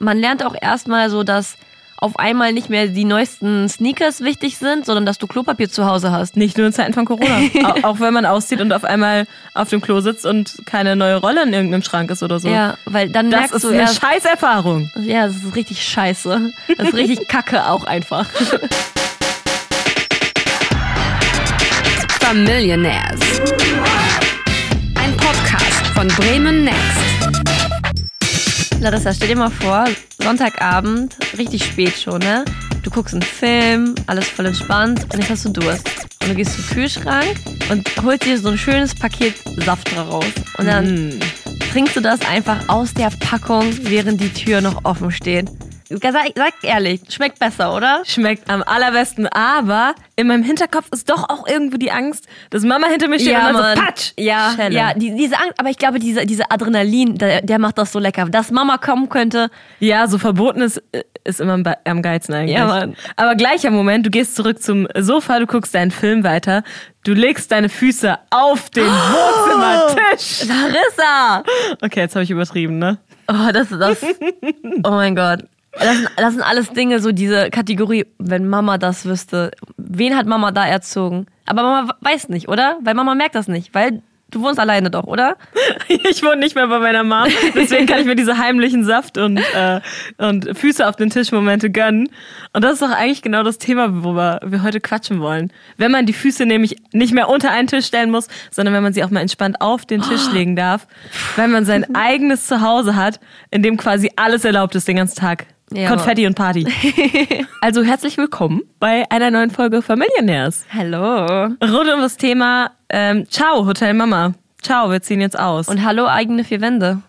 man lernt auch erstmal so, dass auf einmal nicht mehr die neuesten Sneakers wichtig sind, sondern dass du Klopapier zu Hause hast. Nicht nur in Zeiten von Corona. auch, auch wenn man auszieht und auf einmal auf dem Klo sitzt und keine neue Rolle in irgendeinem Schrank ist oder so. Ja, weil dann das merkst ist du eine erst, Scheißerfahrung. ja, das ist richtig scheiße. Das ist richtig kacke auch einfach. Familionaires. Ein Podcast von Bremen Next. Larissa, stell dir mal vor, Sonntagabend, richtig spät schon, ne? Du guckst einen Film, alles voll entspannt und jetzt hast du Durst. Und du gehst zum Kühlschrank und holst dir so ein schönes Paket Saft daraus. Und dann trinkst du das einfach aus der Packung, während die Tür noch offen steht. Sag, sag ehrlich, schmeckt besser, oder? Schmeckt am allerbesten, aber in meinem Hinterkopf ist doch auch irgendwo die Angst, dass Mama hinter mir steht und dann Mann. so patsch. Ja, Schelle. ja die, diese Angst, aber ich glaube, diese, diese Adrenalin, der, der macht das so lecker. Dass Mama kommen könnte, Ja, so verboten ist, ist immer am am geilsten eigentlich. Ja, Mann. Aber gleicher Moment, du gehst zurück zum Sofa, du guckst deinen Film weiter, du legst deine Füße auf den Wohnzimmertisch. Larissa! Okay, jetzt habe ich übertrieben, ne? Oh, das, das, oh mein Gott. Das sind, das sind alles Dinge, so diese Kategorie, wenn Mama das wüsste. Wen hat Mama da erzogen? Aber Mama weiß nicht, oder? Weil Mama merkt das nicht, weil du wohnst alleine doch, oder? Ich wohne nicht mehr bei meiner Mom, deswegen kann ich mir diese heimlichen Saft und, äh, und Füße auf den Tisch Momente gönnen. Und das ist doch eigentlich genau das Thema, worüber wir heute quatschen wollen. Wenn man die Füße nämlich nicht mehr unter einen Tisch stellen muss, sondern wenn man sie auch mal entspannt auf den Tisch legen darf, weil man sein eigenes Zuhause hat, in dem quasi alles erlaubt ist den ganzen Tag. Ja, Konfetti und Party. also herzlich willkommen bei einer neuen Folge Familionaires. Hallo. Rund um das Thema ähm, Ciao, Hotel Mama. Ciao, wir ziehen jetzt aus. Und hallo, eigene vier Wände.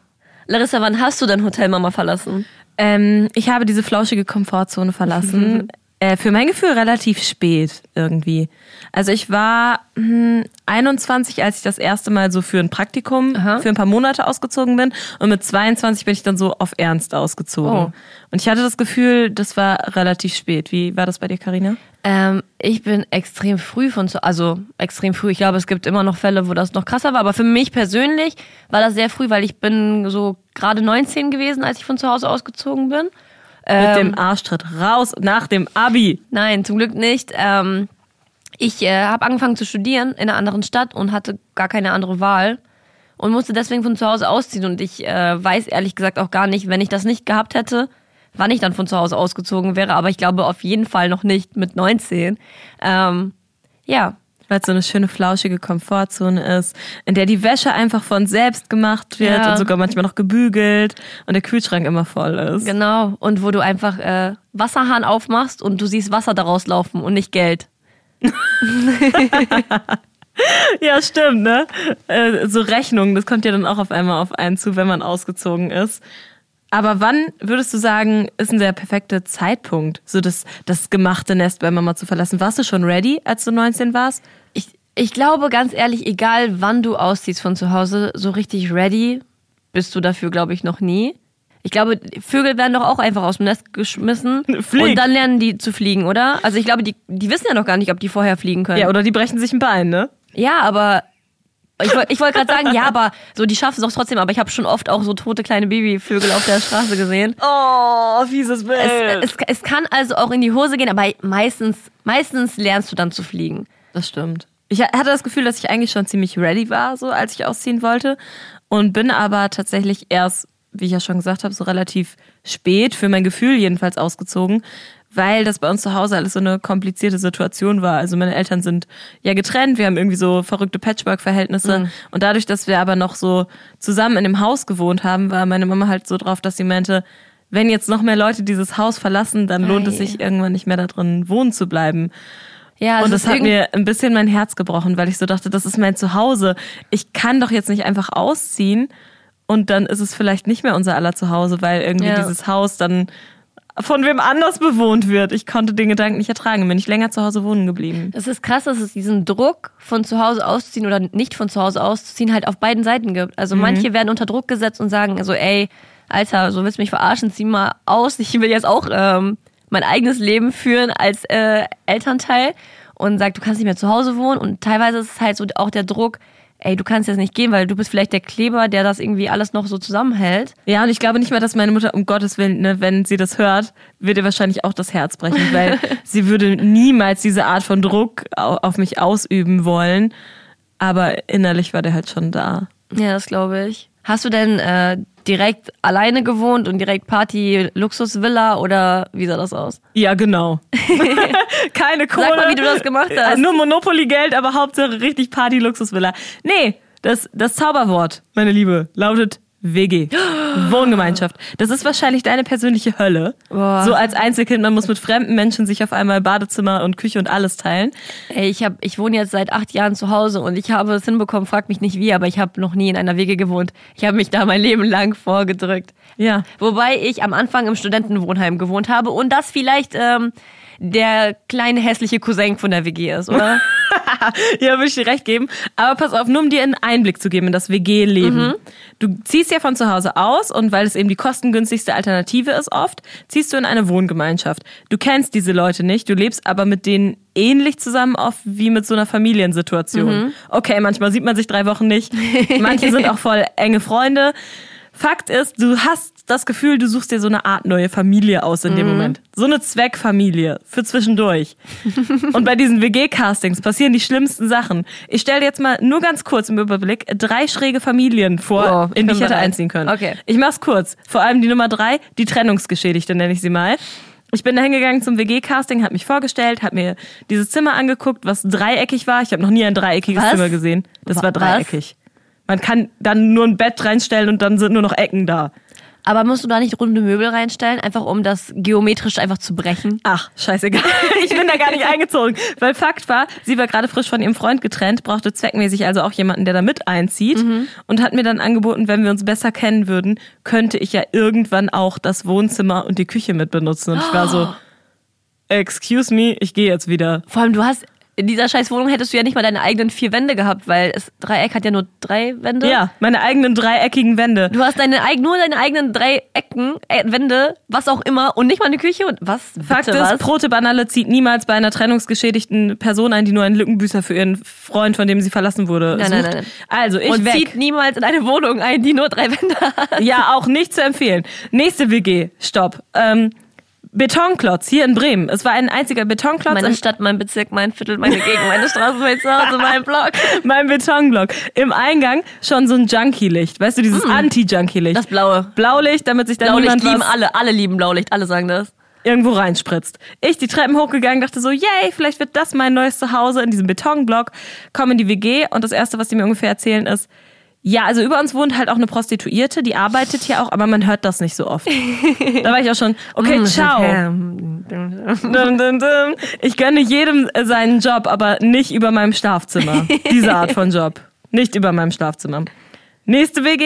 Larissa, wann hast du denn Hotel Mama verlassen? Ähm, ich habe diese flauschige Komfortzone verlassen. äh, für mein Gefühl relativ spät irgendwie. Also ich war hm, 21, als ich das erste Mal so für ein Praktikum Aha. für ein paar Monate ausgezogen bin. Und mit 22 bin ich dann so auf Ernst ausgezogen. Oh. Und ich hatte das Gefühl, das war relativ spät. Wie war das bei dir, Karina? Ähm, ich bin extrem früh von zu, also extrem früh. Ich glaube, es gibt immer noch Fälle, wo das noch krasser war. Aber für mich persönlich war das sehr früh, weil ich bin so gerade 19 gewesen, als ich von zu Hause ausgezogen bin. Mit dem Arschtritt raus nach dem Abi. Nein, zum Glück nicht. Ähm, ich äh, habe angefangen zu studieren in einer anderen Stadt und hatte gar keine andere Wahl und musste deswegen von zu Hause ausziehen. Und ich äh, weiß ehrlich gesagt auch gar nicht, wenn ich das nicht gehabt hätte, wann ich dann von zu Hause ausgezogen wäre. Aber ich glaube auf jeden Fall noch nicht mit 19. Ähm, ja, Weil es so eine schöne flauschige Komfortzone ist, in der die Wäsche einfach von selbst gemacht wird Ja. und sogar manchmal noch gebügelt und der Kühlschrank immer voll ist. genau. Und wo du einfach äh, Wasserhahn aufmachst und du siehst Wasser daraus laufen und nicht Geld. Ja, stimmt, ne? Äh, so Rechnungen, das kommt ja dann auch auf einmal auf einen zu, wenn man ausgezogen ist. Aber wann würdest du sagen, ist denn der perfekte Zeitpunkt, so das, das gemachte Nest bei Mama zu verlassen? Warst du schon ready, als du 19 warst? Ich, ich glaube ganz ehrlich, egal wann du ausziehst von zu Hause, so richtig ready bist du dafür, glaube ich, noch nie. Ich glaube, Vögel werden doch auch einfach aus dem Nest geschmissen Flieg. und dann lernen die zu fliegen, oder? Also ich glaube, die, die wissen ja noch gar nicht, ob die vorher fliegen können. Ja, oder die brechen sich ein Bein, ne? Ja, aber ich, woll- ich wollte gerade sagen, ja, aber so die schaffen es doch trotzdem. Aber ich habe schon oft auch so tote kleine Babyvögel auf der Straße gesehen. Oh, fieses Bild. Es, es, es kann also auch in die Hose gehen, aber meistens, meistens lernst du dann zu fliegen. Das stimmt. Ich hatte das Gefühl, dass ich eigentlich schon ziemlich ready war, so als ich ausziehen wollte. Und bin aber tatsächlich erst, wie ich ja schon gesagt habe, so relativ spät, für mein Gefühl jedenfalls ausgezogen, weil das bei uns zu Hause alles so eine komplizierte Situation war. Also meine Eltern sind ja getrennt, wir haben irgendwie so verrückte Patchwork-Verhältnisse. Und dadurch, dass wir aber noch so zusammen in dem Haus gewohnt haben, war meine Mama halt so drauf, dass sie meinte, wenn jetzt noch mehr Leute dieses Haus verlassen, dann lohnt es sich irgendwann nicht mehr da drin wohnen zu bleiben. Ja, Und das hat mir ein bisschen mein Herz gebrochen, weil ich so dachte, das ist mein Zuhause. Ich kann doch jetzt nicht einfach ausziehen und dann ist es vielleicht nicht mehr unser aller Zuhause, weil irgendwie Ja. dieses Haus dann von wem anders bewohnt wird. Ich konnte den Gedanken nicht ertragen, bin ich länger zu Hause wohnen geblieben. Es ist krass, dass es diesen Druck von zu Hause auszuziehen oder nicht von zu Hause auszuziehen halt auf beiden Seiten gibt. Also manche werden unter Druck gesetzt und sagen also, ey, Alter, so willst du mich verarschen, zieh mal aus. Ich will jetzt auch ähm, mein eigenes Leben führen als äh, Elternteil und sagt, du kannst nicht mehr zu Hause wohnen. Und teilweise ist es halt so auch der Druck, ey, du kannst jetzt nicht gehen, weil du bist vielleicht der Kleber, der das irgendwie alles noch so zusammenhält. Ja, und ich glaube nicht mal, dass meine Mutter, um Gottes Willen, ne, wenn sie das hört, wird ihr wahrscheinlich auch das Herz brechen, weil sie würde niemals diese Art von Druck au- auf mich ausüben wollen. Aber innerlich war der halt schon da. Ja, das glaube ich. Hast du denn äh, direkt alleine gewohnt und direkt Party, Luxusvilla oder wie sah das aus? Ja, genau. Keine Kohle. Sag mal, wie du das gemacht hast. Nur Monopoly-Geld, aber Hauptsache richtig Party-Luxusvilla. Nee, das, das Zauberwort, meine Liebe, lautet WG. Wohngemeinschaft. Das ist wahrscheinlich deine persönliche Hölle. Boah. So als Einzelkind, man muss mit fremden Menschen sich auf einmal Badezimmer und Küche und alles teilen. Ey, ich hab, ich wohne jetzt seit acht Jahren zu Hause und ich habe es hinbekommen, frag mich nicht wie, aber ich habe noch nie in einer WG gewohnt. Ich habe mich da mein Leben lang vorgedrückt. Ja. Wobei ich am Anfang im Studentenwohnheim gewohnt habe und das vielleicht ähm, der kleine hässliche Cousin von der WG ist, oder? ja, würde ich dir recht geben. Aber pass auf, nur um dir einen Einblick zu geben in das WG-Leben. Du ziehst ja von zu Hause aus und weil es eben die kostengünstigste Alternative ist oft, ziehst du in eine Wohngemeinschaft. Du kennst diese Leute nicht, du lebst aber mit denen ähnlich zusammen auf wie mit so einer Familiensituation. Okay, manchmal sieht man sich drei Wochen nicht. Manche sind auch voll enge Freunde. Fakt ist, du hast das Gefühl, du suchst dir so eine Art neue Familie aus in dem Moment. So eine Zweckfamilie für zwischendurch. Und bei diesen WG-Castings passieren die schlimmsten Sachen. Ich stelle dir jetzt mal nur ganz kurz im Überblick drei schräge Familien vor, Oh, in die ich hätte einziehen können. Okay. Ich mach's kurz. Vor allem die Nummer drei, die Trennungsgeschädigte nenne ich sie mal. Ich bin da hingegangen zum WG-Casting, hab mich vorgestellt, hab mir dieses Zimmer angeguckt, was dreieckig war. Ich habe noch nie ein dreieckiges Was? Zimmer gesehen. Das Wa- war dreieckig. Man kann dann nur ein Bett reinstellen und dann sind nur noch Ecken da. Aber musst du da nicht runde Möbel reinstellen, einfach um das geometrisch einfach zu brechen? Ach, scheißegal. Ich bin da gar nicht eingezogen. Weil Fakt war, sie war gerade frisch von ihrem Freund getrennt, brauchte zweckmäßig also auch jemanden, der da mit einzieht. Und hat mir dann angeboten, wenn wir uns besser kennen würden, könnte ich ja irgendwann auch das Wohnzimmer und die Küche mit benutzen. Und ich war so, excuse me, ich gehe jetzt wieder. Vor allem, du hast in dieser scheiß Wohnung hättest du ja nicht mal deine eigenen vier Wände gehabt, weil das Dreieck hat ja nur drei Wände. Ja, meine eigenen dreieckigen Wände. Du hast deine, nur deine eigenen drei Ecken, äh, Wände, was auch immer, und nicht mal eine Küche und was? Fakt Bitte, ist, was? Prote Banale zieht niemals bei einer trennungsgeschädigten Person ein, die nur einen Lückenbüßer für ihren Freund, von dem sie verlassen wurde, Nein, sucht. nein, nein, nein. Also, ich und weg. zieht niemals in eine Wohnung ein, die nur drei Wände hat. Ja, auch nicht zu empfehlen. Nächste WG, stopp. Ähm, Betonklotz hier in Bremen. Es war ein einziger Betonklotz Meine Stadt, mein Bezirk, mein Viertel, meine Gegend, meine Straße, mein Zuhause, mein Block. mein Betonblock. Im Eingang schon so ein Junkie-Licht. Weißt du, dieses Anti-Junkie-Licht. Mm. Das Blaue. Blaulicht, damit sich dann Blaulicht niemand lieben alle, alle lieben Blaulicht, alle sagen das. irgendwo reinspritzt. Ich die Treppen hochgegangen, dachte so, yay, vielleicht wird das mein neues Zuhause in diesem Betonblock. Komme in die WG und das Erste, was die mir ungefähr erzählen, ist, ja, also über uns wohnt halt auch eine Prostituierte, die arbeitet hier auch, aber man hört das nicht so oft. da war ich auch schon, okay, ciao. Dum, dum. Ich gönne jedem äh, seinen Job, aber nicht über meinem Schlafzimmer. Diese Art von Job. Nicht über meinem Schlafzimmer. Nächste WG.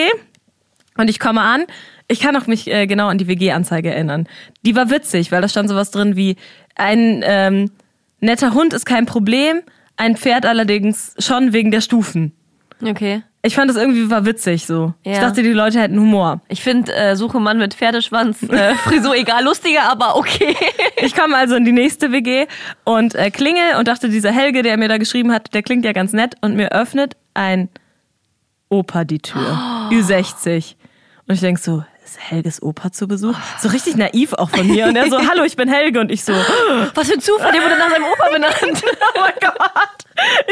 Und ich komme an. Ich kann auch mich äh, genau an die WG-Anzeige erinnern. Die war witzig, weil da stand sowas drin wie ein ähm, netter Hund ist kein Problem, ein Pferd allerdings schon wegen der Stufen. Okay. Ich fand das irgendwie war witzig so. Ich Ja. dachte, die Leute hätten Humor. Ich finde äh, Suche Mann mit Pferdeschwanz, äh, Frisur egal, lustiger, aber okay. Ich komme also in die nächste WG und äh, klingel und dachte, dieser Helge, der mir da geschrieben hat, der klingt ja ganz nett und mir öffnet ein Opa die Tür. Ü60. Und ich denk so, ist Helges Opa zu Besuch? So richtig naiv auch von mir. Und er so, hallo, ich bin Helge. Und ich so, oh Was für ein Zufall, der wurde nach seinem Opa benannt. mein Gott.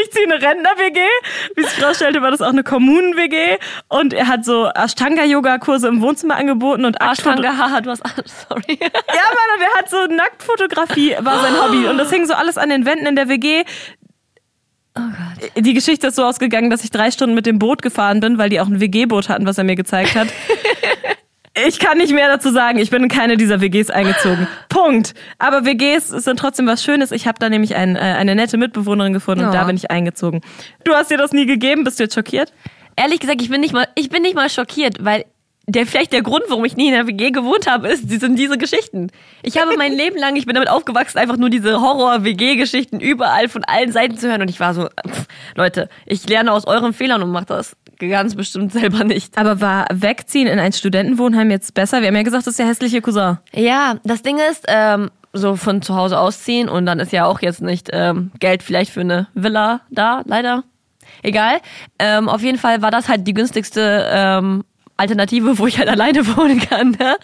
Ich ziehe eine Rentner-WG. Wie sich rausstellte, war das auch eine Kommunen-WG. Und er hat so Ashtanga-Yoga-Kurse im Wohnzimmer angeboten und Ashtanga, haha, du hast, sorry. Ja, Mann, und er hat so Nacktfotografie, war sein Hobby. Und das hing so alles an den Wänden in der WG. Oh Gott. Die Geschichte ist so ausgegangen, dass ich drei Stunden mit dem Boot gefahren bin, weil die auch ein WG-Boot hatten, was er mir gezeigt hat. Ich kann nicht mehr dazu sagen. Ich bin in keine dieser WGs eingezogen. Punkt. Aber WGs sind trotzdem was Schönes. Ich habe da nämlich ein, äh, eine nette Mitbewohnerin gefunden und Ja. da bin ich eingezogen. Du hast dir das nie gegeben? Bist du jetzt schockiert? Ehrlich gesagt, ich bin nicht mal, ich bin nicht mal schockiert, weil der vielleicht der Grund, warum ich nie in der WG gewohnt habe, ist, die sind diese Geschichten. Ich habe mein Leben lang, ich bin damit aufgewachsen, einfach nur diese Horror-WG-Geschichten überall von allen Seiten zu hören und ich war so, pff, Leute, ich lerne aus euren Fehlern und mache das ganz bestimmt selber nicht. Aber war Wegziehen in ein Studentenwohnheim jetzt besser? Wir haben ja gesagt, das ist der hässliche Cousin. Ja, das Ding ist, ähm, so von zu Hause ausziehen und dann ist ja auch jetzt nicht ähm, Geld vielleicht für eine Villa da, leider. Egal. Ähm, auf jeden Fall war das halt die günstigste ähm, Alternative, wo ich halt alleine wohnen kann. Ne?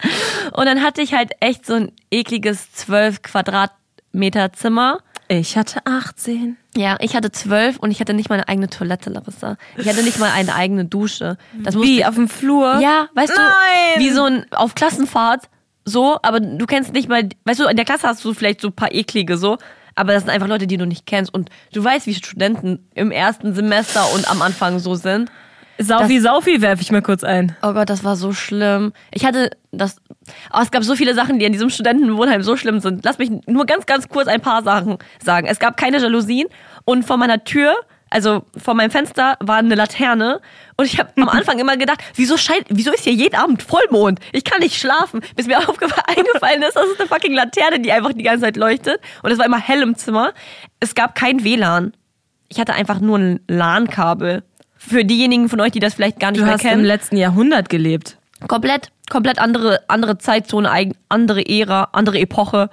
Und dann hatte ich halt echt so ein ekliges 12 Quadratmeter Zimmer. Ich hatte 18. Ja, ich hatte zwölf und ich hatte nicht mal eine eigene Toilette, Larissa. Ich hatte nicht mal eine eigene Dusche. Das Wie, auf dem Flur? Ja, weißt Nein! du, wie so ein auf Klassenfahrt, so, aber du kennst nicht mal, weißt du, in der Klasse hast du vielleicht so ein paar eklige so, aber das sind einfach Leute, die du nicht kennst und du weißt, wie Studenten im ersten Semester und am Anfang so sind. Saufi, Saufi werfe ich mal kurz ein. Oh Gott, das war so schlimm. Ich hatte das. Oh, es gab so viele Sachen, die in diesem Studentenwohnheim so schlimm sind. Lass mich nur ganz, ganz kurz ein paar Sachen sagen. Es gab keine Jalousien und vor meiner Tür, also vor meinem Fenster, war eine Laterne. Und ich habe am Anfang immer gedacht, wieso scheint, wieso ist hier jeden Abend Vollmond? Ich kann nicht schlafen. Bis mir aufgefallen, eingefallen ist, das ist eine fucking Laterne, die einfach die ganze Zeit leuchtet. Und es war immer hell im Zimmer. Es gab kein WLAN. Ich hatte einfach nur ein LAN-Kabel. Für diejenigen von euch, die das vielleicht gar nicht Du mehr hast kennen. im letzten Jahrhundert gelebt. Komplett, komplett andere, andere Zeitzone, andere Ära, andere Epoche.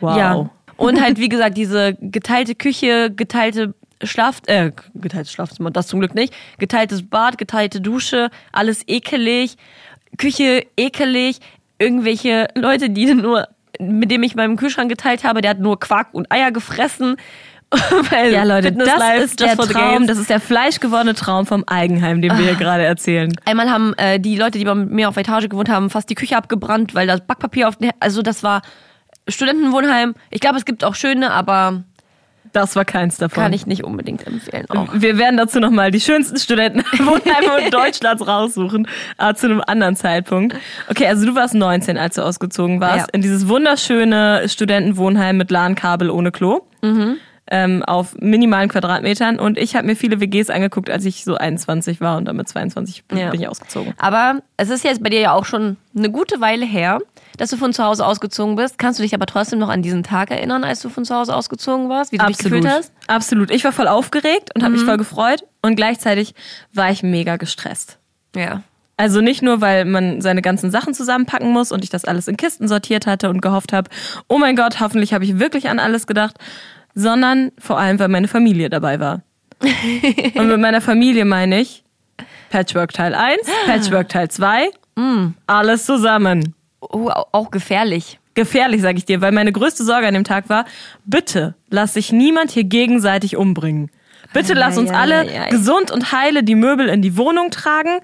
Wow. Ja. Und halt, wie gesagt, diese geteilte Küche, geteilte Schlaf, äh, geteiltes Schlafzimmer, das zum Glück nicht. Geteiltes Bad, geteilte Dusche, alles ekelig. Küche ekelig. Irgendwelche Leute, die nur, mit dem ich meinen Kühlschrank geteilt habe, der hat nur Quark und Eier gefressen. Weil Ja, Leute, das ist der Traum, das ist der fleischgewordene Traum vom Eigenheim, den wir hier gerade erzählen. Einmal haben äh, die Leute, die bei mir auf der Etage gewohnt haben, fast die Küche abgebrannt, weil das Backpapier auf den, also das war Studentenwohnheim. Ich glaube, es gibt auch schöne, aber Das war keins davon. kann ich nicht unbedingt empfehlen. Auch. Wir werden dazu nochmal die schönsten Studentenwohnheime Deutschlands raussuchen, äh, zu einem anderen Zeitpunkt. Okay, also du warst 19, als du ausgezogen warst, Ja. in dieses wunderschöne Studentenwohnheim mit LAN-Kabel ohne Klo. Ähm, auf minimalen Quadratmetern und ich habe mir viele WGs angeguckt, als ich so 21 war und dann mit 22 bin, Ja. bin ich ausgezogen. Aber es ist jetzt bei dir ja auch schon eine gute Weile her, dass du von zu Hause ausgezogen bist. Kannst du dich aber trotzdem noch an diesen Tag erinnern, als du von zu Hause ausgezogen warst? Wie du dich gefühlt hast? Absolut. Ich war voll aufgeregt und habe mich voll gefreut und gleichzeitig war ich mega gestresst. Ja. Also nicht nur, weil man seine ganzen Sachen zusammenpacken muss und ich das alles in Kisten sortiert hatte und gehofft habe, oh mein Gott, hoffentlich habe ich wirklich an alles gedacht, sondern vor allem, weil meine Familie dabei war. und mit meiner Familie meine ich Patchwork Teil 1, Patchwork Teil 2, alles zusammen. Oh, au- auch gefährlich. Gefährlich, sage ich dir, weil meine größte Sorge an dem Tag war, bitte lass sich niemand hier gegenseitig umbringen. Bitte lass uns alle gesund und heile die Möbel in die Wohnung tragen,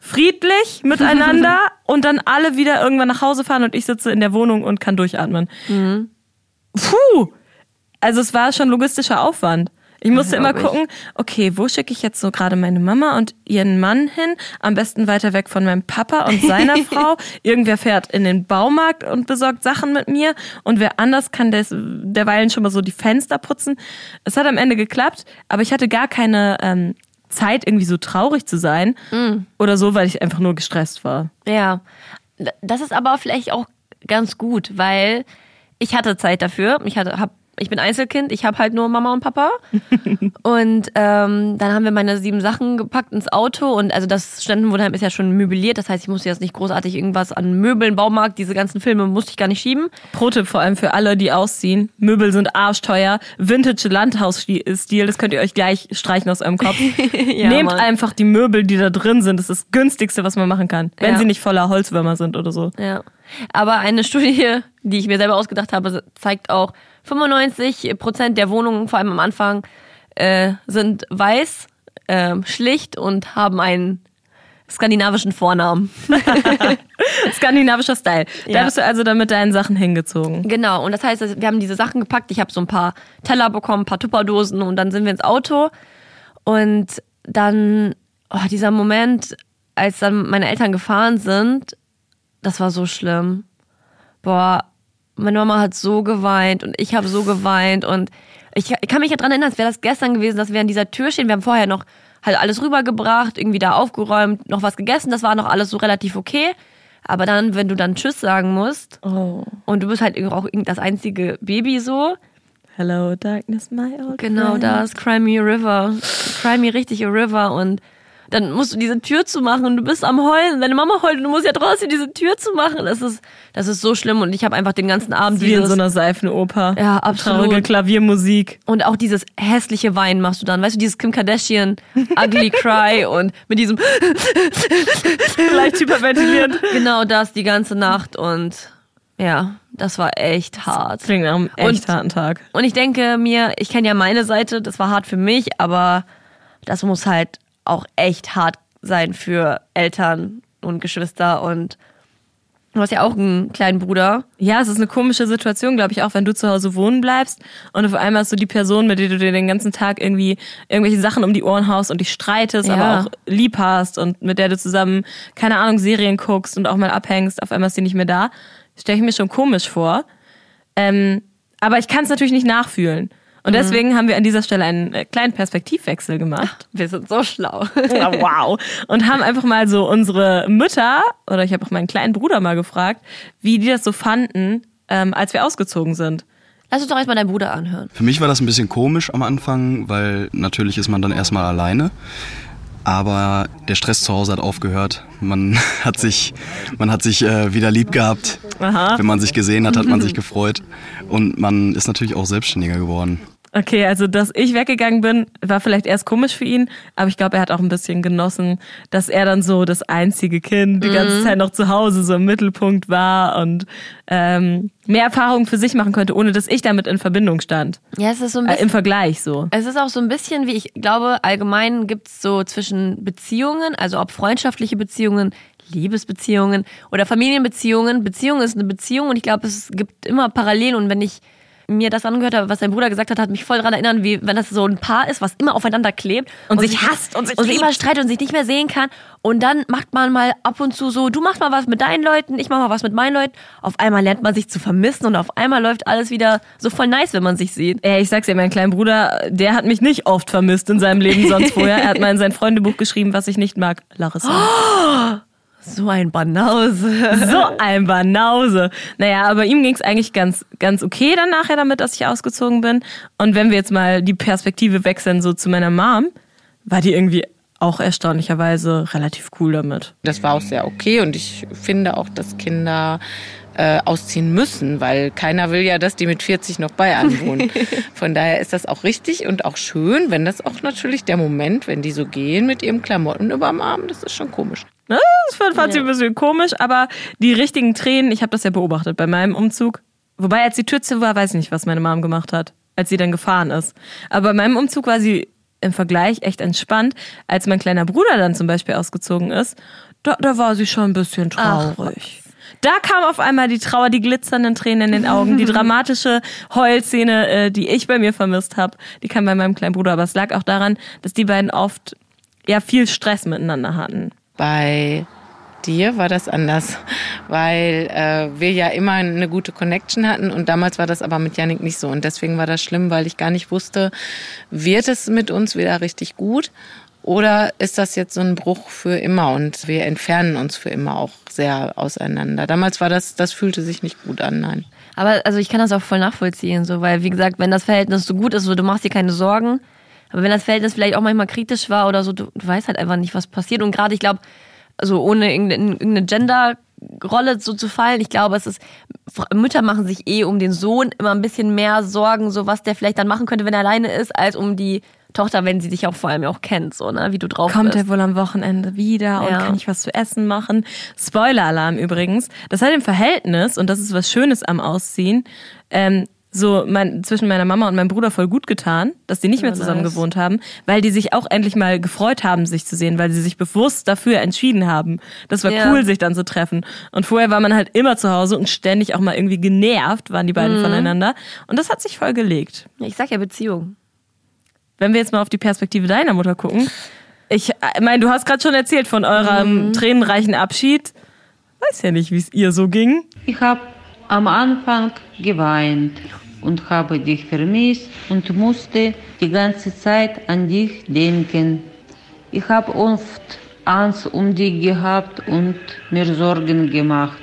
friedlich miteinander und dann alle wieder irgendwann nach Hause fahren und ich sitze in der Wohnung und kann durchatmen. Mhm. Puh! Also es war schon logistischer Aufwand. Ich musste immer gucken, okay, wo schicke ich jetzt so gerade meine Mama und ihren Mann hin? Am besten weiter weg von meinem Papa und seiner Frau. Irgendwer fährt in den Baumarkt und besorgt Sachen mit mir und wer anders kann des, derweilen schon mal so die Fenster putzen. Es hat am Ende geklappt, aber ich hatte gar keine ähm, Zeit, irgendwie so traurig zu sein Mhm. oder so, weil ich einfach nur gestresst war. Ja, das ist aber vielleicht auch ganz gut, weil ich hatte Zeit dafür. Ich hatte, hab, ich bin Einzelkind, ich habe halt nur Mama und Papa. und ähm, dann haben wir meine sieben Sachen gepackt ins Auto und also das Studentenwohnheim ist ja schon möbliert. Das heißt, ich musste jetzt nicht großartig irgendwas an Möbeln, Baumarkt, diese ganzen Filme musste ich gar nicht schieben. Pro-Tipp vor allem für alle, die ausziehen. Möbel sind arschteuer. Vintage Landhausstil, das könnt ihr euch gleich streichen aus eurem Kopf. Nehmt Mann. einfach die Möbel, die da drin sind. Das ist das günstigste, was man machen kann. Wenn Ja. sie nicht voller Holzwürmer sind oder so. Ja. Aber eine Studie, die ich mir selber ausgedacht habe, zeigt auch, 95 Prozent der Wohnungen, vor allem am Anfang, äh, sind weiß, ähm, schlicht und haben einen skandinavischen Vornamen. Skandinavischer Style. Da Ja. bist du also dann mit deinen Sachen hingezogen. Genau, und das heißt, dass wir haben diese Sachen gepackt. Ich habe so ein paar Teller bekommen, ein paar Tupperdosen und dann sind wir ins Auto. Und dann, oh, dieser Moment, als dann meine Eltern gefahren sind, das war so schlimm. Boah, meine Mama hat so geweint und ich habe so geweint und ich, ich kann mich ja dran erinnern, als wäre das gestern gewesen, dass wir an dieser Tür stehen. Wir haben vorher noch halt alles rübergebracht, irgendwie da aufgeräumt, noch was gegessen. Das war noch alles so relativ okay. Aber dann, wenn du dann Tschüss sagen musst Oh. und du bist halt auch das einzige Baby so, Hello, darkness, my old Genau friend. das, Cry Me a River. Cry Me richtig a River und dann musst du diese Tür zu machen und du bist am Heulen. Deine Mama heult und du musst ja trotzdem diese Tür zu machen. Das ist, das ist so schlimm und ich habe einfach den ganzen Abend Wie in so einer Seifenoper. Ja, absolut. Traurige Klaviermusik. und auch dieses hässliche Weinen machst du dann, weißt du, dieses Kim Kardashian Ugly Cry und mit diesem Leicht hyperventilierend. genau das die ganze Nacht und ja, das war echt hart. Klingt nach einem echt Und- harten Tag. Und ich denke mir, ich kenne ja meine Seite, das war hart für mich, aber das muss halt auch echt hart sein für Eltern und Geschwister und du hast ja auch einen kleinen Bruder. Ja, es ist eine komische Situation, glaube ich, auch wenn du zu Hause wohnen bleibst und auf einmal hast du die Person, mit der du dir den ganzen Tag irgendwie irgendwelche Sachen um die Ohren haust und dich streitest, Ja. aber auch lieb hast und mit der du zusammen, keine Ahnung, Serien guckst und auch mal abhängst, auf einmal ist die nicht mehr da. Stelle ich mir schon komisch vor. Ähm, aber ich kann es natürlich nicht nachfühlen. Und deswegen haben wir an dieser Stelle einen äh, kleinen Perspektivwechsel gemacht. Wir sind so schlau. Ja, wow. Und haben einfach mal so unsere Mütter, oder ich habe auch meinen kleinen Bruder mal gefragt, wie die das so fanden, ähm, als wir ausgezogen sind. Lass uns doch erstmal deinen Bruder anhören. Für mich war das ein bisschen komisch am Anfang, weil natürlich ist man dann erstmal alleine. Aber der Stress zu Hause hat aufgehört. Man hat sich, man hat sich äh, wieder lieb gehabt. Aha. Wenn man sich gesehen hat, hat man sich gefreut. Und man ist natürlich auch selbstständiger geworden. Okay, also dass ich weggegangen bin, war vielleicht erst komisch für ihn, aber ich glaube, er hat auch ein bisschen genossen, dass er dann so das einzige Kind die ganze Zeit noch zu Hause so im Mittelpunkt war und ähm, mehr Erfahrungen für sich machen könnte, ohne dass ich damit in Verbindung stand. Ja, es ist so ein Äh, bisschen. Im Vergleich so. Es ist auch so ein bisschen, wie ich glaube, allgemein gibt es so zwischen Beziehungen, also ob freundschaftliche Beziehungen, Liebesbeziehungen oder Familienbeziehungen. Beziehung ist eine Beziehung und ich glaube, es gibt immer Parallelen und wenn ich mir das angehört habe, was dein Bruder gesagt hat, hat mich voll daran erinnert, wie wenn das so ein Paar ist, was immer aufeinander klebt Und sich hasst und sich und sich immer streitet und sich nicht mehr sehen kann und dann macht man mal ab und zu so, du machst mal was mit deinen Leuten, ich mach mal was mit meinen Leuten. Auf einmal lernt man sich zu vermissen und auf einmal läuft alles wieder so voll nice, wenn man sich sieht. Ey, ich sag's dir, mein kleiner Bruder, der hat mich nicht oft vermisst in seinem Leben sonst vorher. Er hat mal in sein Freundebuch geschrieben, was ich nicht mag. Larissa. So ein Banause. So ein Banause. Naja, aber ihm ging's eigentlich ganz, ganz okay dann nachher damit, dass ich ausgezogen bin. Und wenn wir jetzt mal die Perspektive wechseln, so zu meiner Mom, war die irgendwie auch erstaunlicherweise relativ cool damit. Das war auch sehr okay und ich finde auch, dass Kinder äh, ausziehen müssen, weil keiner will ja, dass die mit 40 noch bei einem wohnen. Von daher ist das auch richtig und auch schön, wenn das auch natürlich der Moment, wenn die so gehen mit ihrem Klamotten überm Arm, das ist schon komisch. Ne, Das fand, fand sie ein bisschen komisch, aber die richtigen Tränen, ich habe das ja beobachtet bei meinem Umzug. Wobei, als die Tür zu war, weiß ich nicht, was meine Mom gemacht hat, als sie dann gefahren ist. Aber bei meinem Umzug war sie im Vergleich echt entspannt. Als mein kleiner Bruder dann zum Beispiel ausgezogen ist, da, da war sie schon ein bisschen traurig. Da kam auf einmal die Trauer, die glitzernden Tränen in den Augen, die dramatische Heulszene, äh, die ich bei mir vermisst habe, die kam bei meinem kleinen Bruder. Aber es lag auch daran, dass die beiden oft ja viel Stress miteinander hatten. Bei dir war das anders, weil äh, wir ja immer eine gute Connection hatten und damals war das aber mit Yannick nicht so und deswegen war das schlimm, weil ich gar nicht wusste, wird es mit uns wieder richtig gut oder ist das jetzt so ein Bruch für immer und wir entfernen uns für immer auch sehr auseinander. Damals war das, das fühlte sich nicht gut an, nein. Aber also ich kann das auch voll nachvollziehen, so, weil wie gesagt, wenn das Verhältnis so gut ist, so du machst dir keine Sorgen, aber wenn das Verhältnis vielleicht auch manchmal kritisch war oder so, du, du weißt halt einfach nicht, was passiert. Und gerade, ich glaube, also ohne irgendeine, Gender-Rolle so zu fallen, ich glaube, es ist, Mütter machen sich eh um den Sohn immer ein bisschen mehr Sorgen, so was der vielleicht dann machen könnte, wenn er alleine ist, als um die Tochter, wenn sie dich auch vor allem auch kennt, so, ne, wie du drauf Kommt bist. er wohl am Wochenende wieder und Ja. kann ich was zu essen machen? Spoiler-Alarm übrigens. Das hat im Verhältnis, und das ist was Schönes am Ausziehen, ähm, so mein, zwischen meiner Mama und meinem Bruder voll gut getan, dass die nicht mehr zusammen nice. gewohnt haben, weil die sich auch endlich mal gefreut haben, sich zu sehen, weil sie sich bewusst dafür entschieden haben. Das war Ja. cool, sich dann zu treffen. Und vorher war man halt immer zu Hause und ständig auch mal irgendwie genervt, waren die beiden voneinander. Und das hat sich voll gelegt. Ich sag ja Beziehung. Wenn wir jetzt mal auf die Perspektive deiner Mutter gucken. Ich äh, meine, du hast gerade schon erzählt von eurem tränenreichen Abschied. Weiß ja nicht, wie es ihr so ging. Ich habe am Anfang geweint und habe dich vermisst und musste die ganze Zeit an dich denken. Ich habe oft Angst um dich gehabt und mir Sorgen gemacht.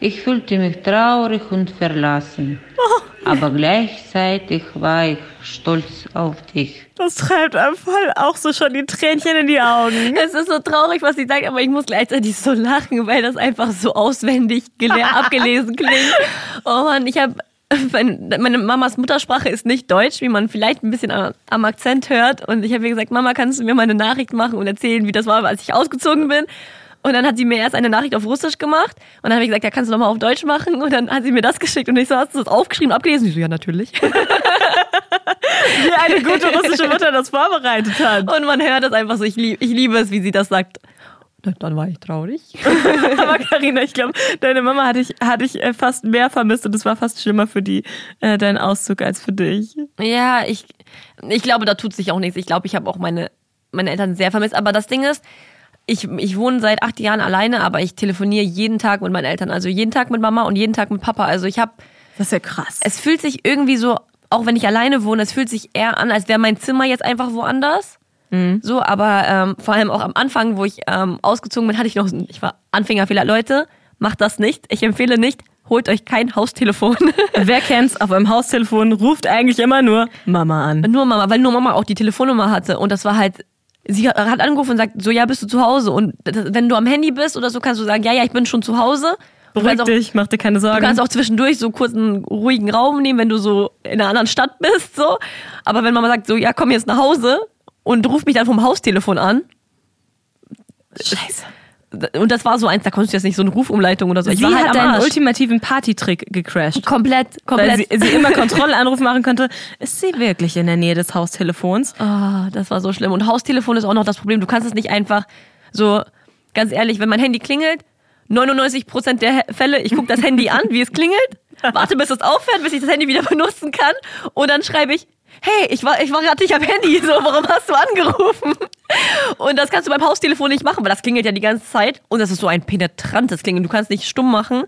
Ich fühlte mich traurig und verlassen. Aber gleichzeitig war ich stolz auf dich. Das treibt einem voll auch so schon die Tränchen in die Augen. Es ist so traurig, was sie sagt, aber ich muss gleichzeitig so lachen, weil das einfach so auswendig gele- abgelesen klingt. Oh Mann, ich habe meine Mamas Muttersprache ist nicht Deutsch, wie man vielleicht ein bisschen am Akzent hört. Und ich habe ihr gesagt, Mama, kannst du mir mal eine Nachricht machen und erzählen, wie das war, als ich ausgezogen bin? Und dann hat sie mir erst eine Nachricht auf Russisch gemacht. Und dann habe ich gesagt, ja, kannst du nochmal auf Deutsch machen? Und dann hat sie mir das geschickt. Und ich so, hast du das aufgeschrieben, abgelesen? Ich so, ja, natürlich. Wie eine gute russische Mutter das vorbereitet hat. Und man hört das einfach so. Ich, lieb, ich liebe es, wie sie das sagt. Na, Dann war ich traurig. Aber Karina, ich glaube, deine Mama hatte ich, hatte ich äh, fast mehr vermisst und es war fast schlimmer für die, äh, deinen Auszug als für dich. Ja, ich, ich glaube, da tut sich auch nichts. Ich glaube, ich habe auch meine, meine Eltern sehr vermisst. Aber das Ding ist, ich, ich wohne seit acht Jahren alleine, aber ich telefoniere jeden Tag mit meinen Eltern. Also jeden Tag mit Mama und jeden Tag mit Papa. Also ich habe, Das ist ja krass. es fühlt sich irgendwie so, auch wenn ich alleine wohne, es fühlt sich eher an, als wäre mein Zimmer jetzt einfach woanders. So, aber ähm, vor allem auch am Anfang, wo ich ähm, ausgezogen bin, hatte ich noch, ich war Anfängerfehler. Leute, macht das nicht. Ich empfehle nicht, holt euch kein Haustelefon. Wer kennt's? Auf einem Haustelefon ruft eigentlich immer nur Mama an. Nur Mama, weil nur Mama auch die Telefonnummer hatte. Und das war halt, sie hat angerufen und sagt, so, ja, bist du zu Hause? Und wenn du am Handy bist oder so, kannst du sagen, ja, ja, ich bin schon zu Hause. Du Beruhig auch, dich, mach dir keine du Sorgen. kannst auch zwischendurch so kurz einen ruhigen Raum nehmen, wenn du so in einer anderen Stadt bist, so. Aber wenn Mama sagt, so, ja, komm jetzt nach Hause und ruft mich dann vom Haustelefon an. Scheiße. Und das war so eins, da konntest du jetzt nicht so eine Rufumleitung oder so. Ich Sie war halt hat deinen ultimativen Partytrick gecrashed. Komplett, Weil komplett. sie, sie immer Kontrollanruf machen konnte. Ist sie wirklich in der Nähe des Haustelefons? Ah, das war so schlimm. Und Haustelefon ist auch noch das Problem. Du kannst es nicht einfach so, ganz ehrlich, wenn mein Handy klingelt, 99% der Fälle, ich gucke das Handy an, wie es klingelt, warte, bis es aufhört, bis ich das Handy wieder benutzen kann und dann schreibe ich, hey, ich war, ich war gerade nicht am Handy, so, warum hast du angerufen? Und das kannst du beim Haustelefon nicht machen, weil das klingelt ja die ganze Zeit und das ist so ein penetrantes Klingeln. Du kannst nicht stumm machen.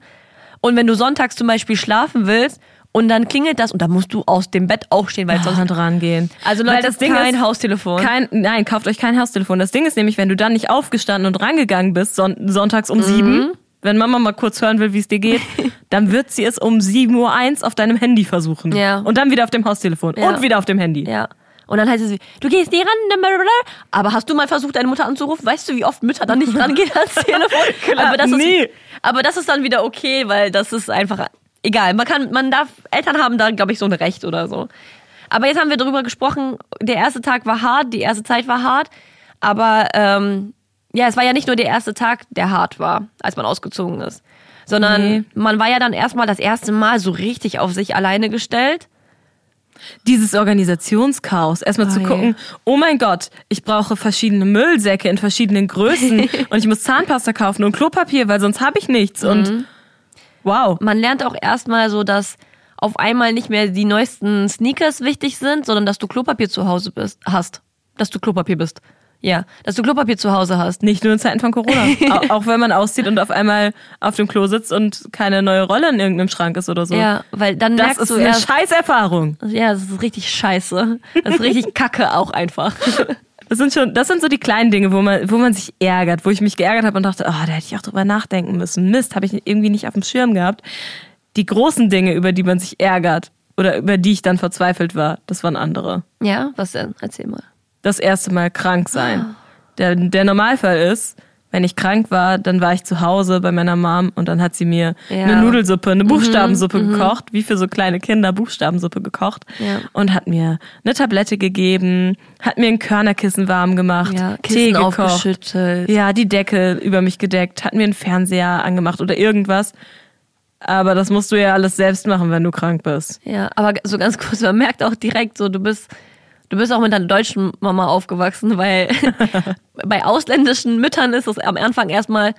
Und wenn du sonntags zum Beispiel schlafen willst und dann klingelt das und dann musst du aus dem Bett aufstehen, weil sonst Sonst rangehen. also Weil Leute, das Ding kein ist, Haustelefon. Kein, nein, kauft euch kein Haustelefon. Das Ding ist nämlich, wenn du dann nicht aufgestanden und rangegangen bist, son sonntags Mhm. um sieben, wenn Mama mal kurz hören will, wie es dir geht, dann wird sie es um 7.01 Uhr auf deinem Handy versuchen. Ja. Und dann wieder auf dem Haustelefon. Ja. Und wieder auf dem Handy. Ja. Und dann heißt es, du gehst nie ran, blablabla. aber hast du mal versucht, deine Mutter anzurufen? Weißt du, wie oft Mütter dann nicht rangehen ans Telefon? aber, das. Ist, aber das ist dann wieder okay, weil das ist einfach egal. Man kann, man darf, Eltern haben da, glaube ich, so ein Recht oder so. Aber jetzt haben wir darüber gesprochen, der erste Tag war hart, die erste Zeit war hart, aber ähm, ja, es war ja nicht nur der erste Tag, der hart war, als man ausgezogen ist, sondern Nee. man war ja dann erstmal das erste Mal so richtig auf sich alleine gestellt. Dieses Organisationschaos. Erstmal zu Oh je. gucken, oh mein Gott, ich brauche verschiedene Müllsäcke in verschiedenen Größen und ich muss Zahnpasta kaufen und Klopapier, weil sonst habe ich nichts. Mhm. Und wow. man lernt auch erstmal so, dass auf einmal nicht mehr die neuesten Sneakers wichtig sind, sondern dass du Klopapier zu Hause bist, hast. Dass du Klopapier bist. Ja, dass du Klopapier zu Hause hast. Nicht nur in Zeiten von Corona. auch, auch wenn man auszieht und auf einmal auf dem Klo sitzt und keine neue Rolle in irgendeinem Schrank ist oder so. Ja, weil dann Das merkst ist du eine erst, Scheißerfahrung. ja, das ist richtig scheiße. Das ist richtig kacke auch einfach. Das sind schon, das sind so die kleinen Dinge, wo man, wo man sich ärgert, wo ich mich geärgert habe und dachte, oh, da hätte ich auch drüber nachdenken müssen. Mist, habe ich irgendwie nicht auf dem Schirm gehabt. Die großen Dinge, über die man sich ärgert oder über die ich dann verzweifelt war, das waren andere. Ja, was denn? Erzähl mal. Das erste Mal krank sein. Der, der Normalfall ist, wenn ich krank war, dann war ich zu Hause bei meiner Mom und dann hat sie mir Ja. Mhm, eine Nudelsuppe, eine Buchstabensuppe gekocht, wie für so kleine Kinder Buchstabensuppe gekocht Ja. und hat mir eine Tablette gegeben, hat mir ein Körnerkissen warm gemacht, Ja, Tee gekocht, aufgeschüttelt. ja, die Decke über mich gedeckt, hat mir einen Fernseher angemacht oder irgendwas. Aber das musst du ja alles selbst machen, wenn du krank bist. Ja, aber so ganz kurz, man merkt auch direkt so, du bist, du bist auch mit deiner deutschen Mama aufgewachsen, weil bei ausländischen Müttern ist es am Anfang erstmal,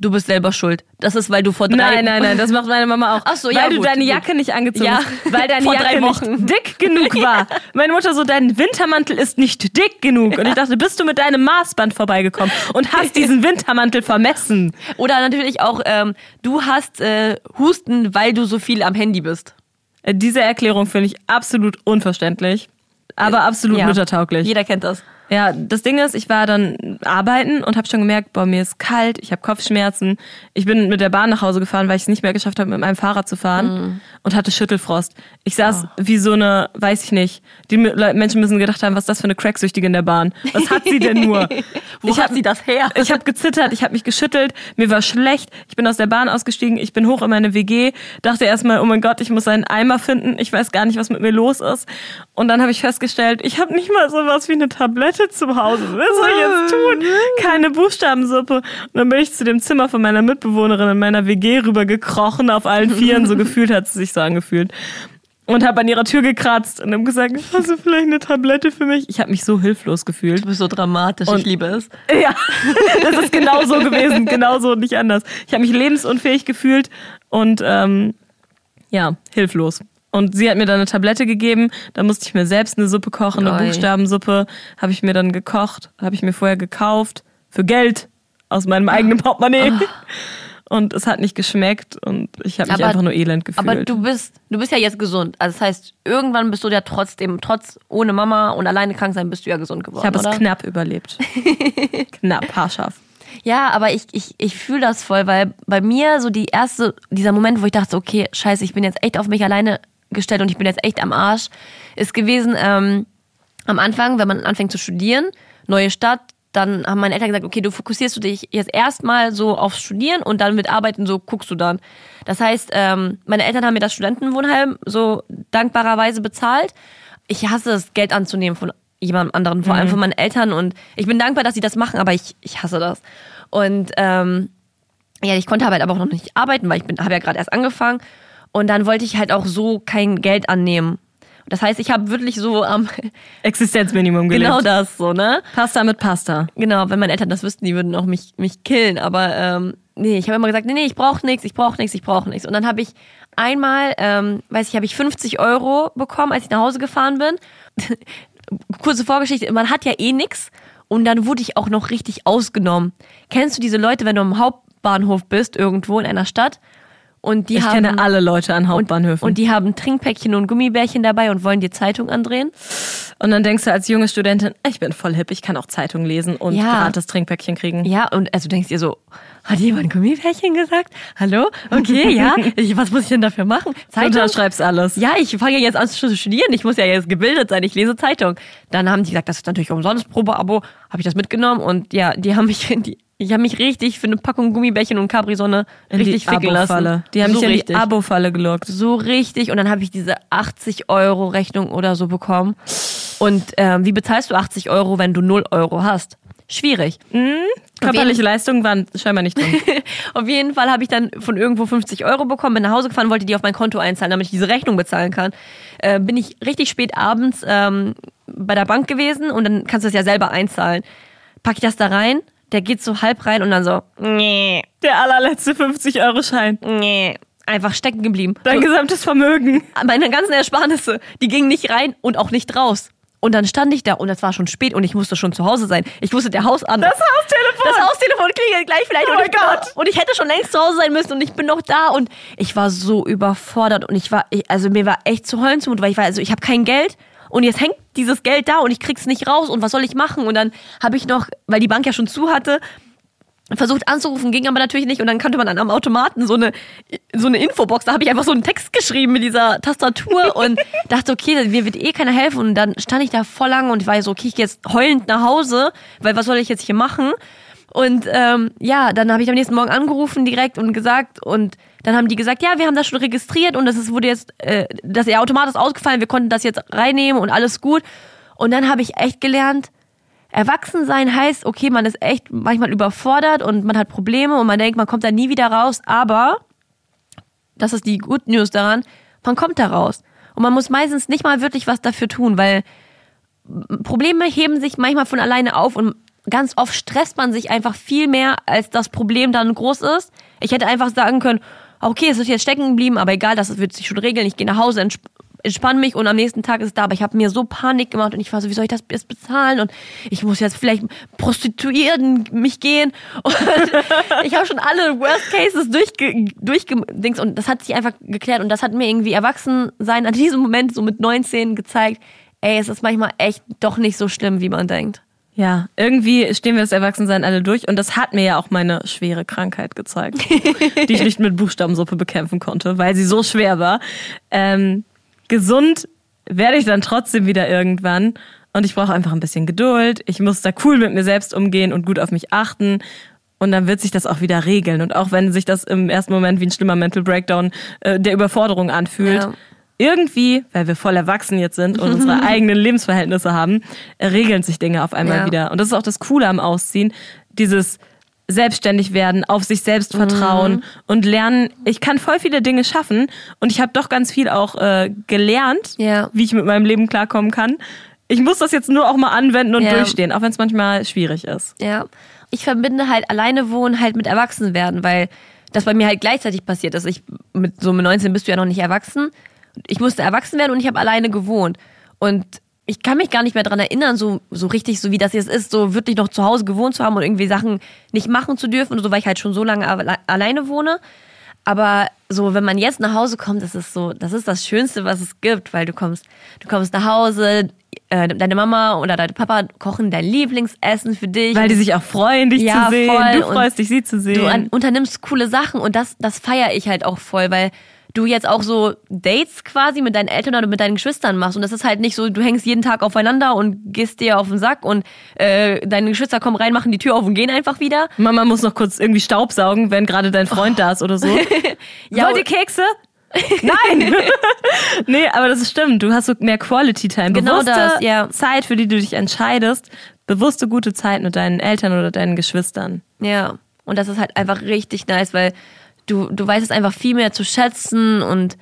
du bist selber schuld. Das ist, weil du vor drei Nein, nein, nein, das macht meine Mama auch. Ach so, weil ja, du gut, deine gut. Jacke nicht angezogen Ja, hast, weil deine Jacke nicht dick genug war. Meine Mutter so, dein Wintermantel ist nicht dick genug. Und ich dachte, bist du mit deinem Maßband vorbeigekommen und hast diesen Wintermantel vermessen? Oder natürlich auch, ähm, du hast äh, Husten, weil du so viel am Handy bist. Äh, Diese Erklärung finde ich absolut unverständlich, aber absolut Ja. müttertauglich. Jeder kennt das. Ja, das Ding ist, ich war dann arbeiten und habe schon gemerkt, boah, mir ist kalt, ich habe Kopfschmerzen. Ich bin mit der Bahn nach Hause gefahren, weil ich es nicht mehr geschafft habe, mit meinem Fahrrad zu fahren Mhm. und hatte Schüttelfrost. Ich saß Oh. wie so eine, weiß ich nicht, die Menschen müssen gedacht haben, was ist das für eine Cracksüchtige in der Bahn? Was hat sie denn nur? Wo ich hat hab- sie das her? Ich habe gezittert, ich habe mich geschüttelt, mir war schlecht. Ich bin aus der Bahn ausgestiegen, ich bin hoch in meine WG, dachte erstmal, oh mein Gott, ich muss einen Eimer finden. Ich weiß gar nicht, was mit mir los ist. Und dann habe ich festgestellt, ich habe nicht mal sowas wie eine Tablette zu Hause. Was soll ich jetzt tun? Keine Buchstabensuppe. Und dann bin ich zu dem Zimmer von meiner Mitbewohnerin in meiner WG rübergekrochen, auf allen Vieren, so gefühlt hat sie sich so angefühlt. Und habe an ihrer Tür gekratzt und habe gesagt, hast du vielleicht eine Tablette für mich? Ich habe mich so hilflos gefühlt. Du bist so dramatisch, Und- ich liebe es. Ja, das ist genau so gewesen, genau so und nicht anders. Ich habe mich lebensunfähig gefühlt und ähm, ja, hilflos. Und sie hat mir dann eine Tablette gegeben, da musste ich mir selbst eine Suppe kochen, eine Oi. Buchstabensuppe, habe ich mir dann gekocht, habe ich mir vorher gekauft, für Geld aus meinem eigenen Portemonnaie. Und es hat nicht geschmeckt und ich habe mich Aber- einfach nur elend gefühlt. Aber du bist, du bist ja jetzt gesund. Also das heißt, irgendwann bist du ja trotzdem, trotz ohne Mama und alleine krank sein, bist du ja gesund geworden. ich habe es knapp überlebt. knapp, haarscharf. Ja, aber ich, ich, ich fühle das voll, weil bei mir so die erste, dieser Moment, wo ich dachte, okay, scheiße, ich bin jetzt echt auf mich alleine gestellt und ich bin jetzt echt am Arsch, ist gewesen ähm, am Anfang, wenn man anfängt zu studieren, neue Stadt, dann haben meine Eltern gesagt, okay, du fokussierst du dich jetzt erstmal so aufs Studieren und dann mit Arbeiten so guckst du dann. Das heißt, ähm, meine Eltern haben mir das Studentenwohnheim so dankbarerweise bezahlt. Ich hasse es, Geld anzunehmen von jemandem anderen, vor allem von meinen Eltern und ich bin dankbar, dass sie das machen, aber ich, ich hasse das. Und ähm, ja, ich konnte halt aber auch noch nicht arbeiten, weil ich bin, habe ja gerade erst angefangen und dann wollte ich halt auch so kein Geld annehmen. Das heißt, ich habe wirklich so am Existenzminimum gelebt. genau das so, ne? Pasta mit Pasta. Genau, wenn meine Eltern das wüssten, die würden auch mich, mich killen. Aber ähm, nee, ich habe immer gesagt, nee, nee, ich brauche nichts, ich brauche nichts, ich brauche nichts. Und dann habe ich einmal, ähm, weiß ich, habe ich 50 Euro bekommen, als ich nach Hause gefahren bin. Kurze Vorgeschichte, man hat ja eh nix. Und dann wurde ich auch noch richtig ausgenommen. Kennst du diese Leute, wenn du am Hauptbahnhof bist, irgendwo in einer Stadt? Und die Ich haben, kenne alle Leute an Hauptbahnhöfen. Und die haben Trinkpäckchen und Gummibärchen dabei und wollen dir Zeitung andrehen. Und dann denkst du als junge Studentin, ich bin voll hip, ich kann auch Zeitung lesen und Ja. gratis Trinkpäckchen kriegen. Ja, und also denkst dir so, hat jemand Gummibärchen gesagt? Hallo? Okay, ja. Ich, was muss ich denn dafür machen? Du unterschreibst alles. Ja, ich fange ja jetzt an zu studieren. Ich muss ja jetzt gebildet sein. Ich lese Zeitung. Dann haben die gesagt, das ist natürlich umsonst Probeabo. Habe ich das mitgenommen und ja, die haben mich, die, ich habe mich richtig für eine Packung Gummibärchen und Capri-Sonne In richtig die ficken lassen. Die haben so mich in richtig. die Abo-Falle gelockt. so richtig und dann habe ich diese 80 Euro Rechnung oder so bekommen. Und ähm, wie bezahlst du 80 Euro, wenn du 0 Euro hast? Schwierig. Körperliche Leistungen waren scheinbar nicht drin. Auf jeden Fall habe ich dann von irgendwo 50 Euro bekommen, bin nach Hause gefahren, wollte die auf mein Konto einzahlen, damit ich diese Rechnung bezahlen kann. Äh, bin ich richtig spät abends ähm, bei der Bank gewesen und dann kannst du es ja selber einzahlen. Pack ich das da rein, der geht so halb rein und dann so, nee, Der allerletzte 50-Euro-Schein. nee, einfach stecken geblieben. Dein gesamtes Vermögen. Meine ganzen Ersparnisse, die gingen nicht rein und auch nicht raus. Und dann stand ich da und es war schon spät und ich musste schon zu Hause sein. Ich wusste, der Haus an. Das Haustelefon. Das Haustelefon klingelt gleich vielleicht. Oh und, mein ich Gott. und ich hätte schon längst zu Hause sein müssen und ich bin noch da und ich war so überfordert und ich war, ich, also mir war echt zu heulen zumut, weil ich war, also ich habe kein Geld und jetzt hängt dieses Geld da und ich krieg's nicht raus und was soll ich machen? Und dann habe ich noch, weil die Bank ja schon zu hatte, versucht anzurufen, ging aber natürlich nicht und dann kannte man dann am Automaten so eine so eine Infobox, da habe ich einfach so einen Text geschrieben mit dieser Tastatur und dachte, okay, mir wird eh keiner helfen und dann stand ich da voll lang und ich war so, okay, ich gehe jetzt heulend nach Hause, weil was soll ich jetzt hier machen? Und ähm, ja, dann habe ich am nächsten Morgen angerufen direkt und gesagt und dann haben die gesagt, ja, wir haben das schon registriert und das ist, wurde jetzt, äh, das ihr Automat ist ausgefallen, wir konnten das jetzt reinnehmen und alles gut. Und dann habe ich echt gelernt, Erwachsen sein heißt, okay, man ist echt manchmal überfordert und man hat Probleme und man denkt, man kommt da nie wieder raus, aber das ist die Good News daran, man kommt da raus. Und man muss meistens nicht mal wirklich was dafür tun, weil Probleme heben sich manchmal von alleine auf und ganz oft stresst man sich einfach viel mehr, als das Problem dann groß ist. Ich hätte einfach sagen können, okay, es ist jetzt stecken geblieben, aber egal, das wird sich schon regeln. Ich gehe nach Hause, entsp entspanne mich und am nächsten Tag ist es da. Aber ich habe mir so Panik gemacht und ich war so, wie soll ich das jetzt bezahlen? Und ich muss jetzt vielleicht prostituieren, mich gehen. Und ich habe schon alle Worst Cases durchge und das hat sich einfach geklärt und das hat mir irgendwie Erwachsensein an diesem Moment so mit 19 gezeigt, ey, es ist manchmal echt doch nicht so schlimm, wie man denkt. Ja, irgendwie stehen wir das Erwachsensein alle durch und das hat mir ja auch meine schwere Krankheit gezeigt, die ich nicht mit Buchstabensuppe bekämpfen konnte, weil sie so schwer war. Ähm, gesund werde ich dann trotzdem wieder irgendwann und ich brauche einfach ein bisschen Geduld. Ich muss da cool mit mir selbst umgehen und gut auf mich achten und dann wird sich das auch wieder regeln. Und auch wenn sich das im ersten Moment wie ein schlimmer Mental Breakdown äh, der Überforderung anfühlt, Ja. Irgendwie, weil wir voll erwachsen jetzt sind und unsere eigenen Lebensverhältnisse haben, regeln sich Dinge auf einmal Ja. wieder. Und das ist auch das Coole am Ausziehen, dieses selbstständig werden, auf sich selbst Mhm. vertrauen und lernen, ich kann voll viele Dinge schaffen und ich habe doch ganz viel auch äh, gelernt, Ja. wie ich mit meinem Leben klarkommen kann. Ich muss das jetzt nur auch mal anwenden und Ja. durchstehen, auch wenn es manchmal schwierig ist. Ja. Ich verbinde halt alleine wohnen halt mit Erwachsenwerden, weil das bei mir halt gleichzeitig passiert ist. Ich mit so mit 19 bist du ja noch nicht erwachsen. Ich musste erwachsen werden und ich habe alleine gewohnt. Und ich kann mich gar nicht mehr dran erinnern, so, so richtig, so wie das jetzt ist, so wirklich noch zu Hause gewohnt zu haben und irgendwie Sachen nicht machen zu dürfen und so, weil ich halt schon so lange alle- alleine wohne. Aber so, wenn man jetzt nach Hause kommt, das ist so, das ist das Schönste, was es gibt, weil du kommst, du kommst nach Hause, äh, deine Mama oder dein Papa kochen dein Lieblingsessen für dich. Weil die sich auch freuen, dich Ja, zu sehen. voll. Du Und freust dich, sie zu sehen. Du unternimmst coole Sachen und das, das feiere ich halt auch voll, weil du jetzt auch so Dates quasi mit deinen Eltern oder mit deinen Geschwistern machst. Und das ist halt nicht so, du hängst jeden Tag aufeinander und gehst dir auf den Sack und äh, deine Geschwister kommen rein, machen die Tür auf und gehen einfach wieder. Mama muss noch kurz irgendwie Staubsaugen, wenn gerade dein Freund da ist oder so. Ja, Wollt ihr Kekse? Nein! nee, aber das stimmt. Du hast so mehr Quality Time. Genau bewusste das, ja. Zeit, für die du dich entscheidest. Bewusste gute Zeit mit deinen Eltern oder deinen Geschwistern. Ja. Und das ist halt einfach richtig nice, weil du, du weißt es einfach viel mehr zu schätzen und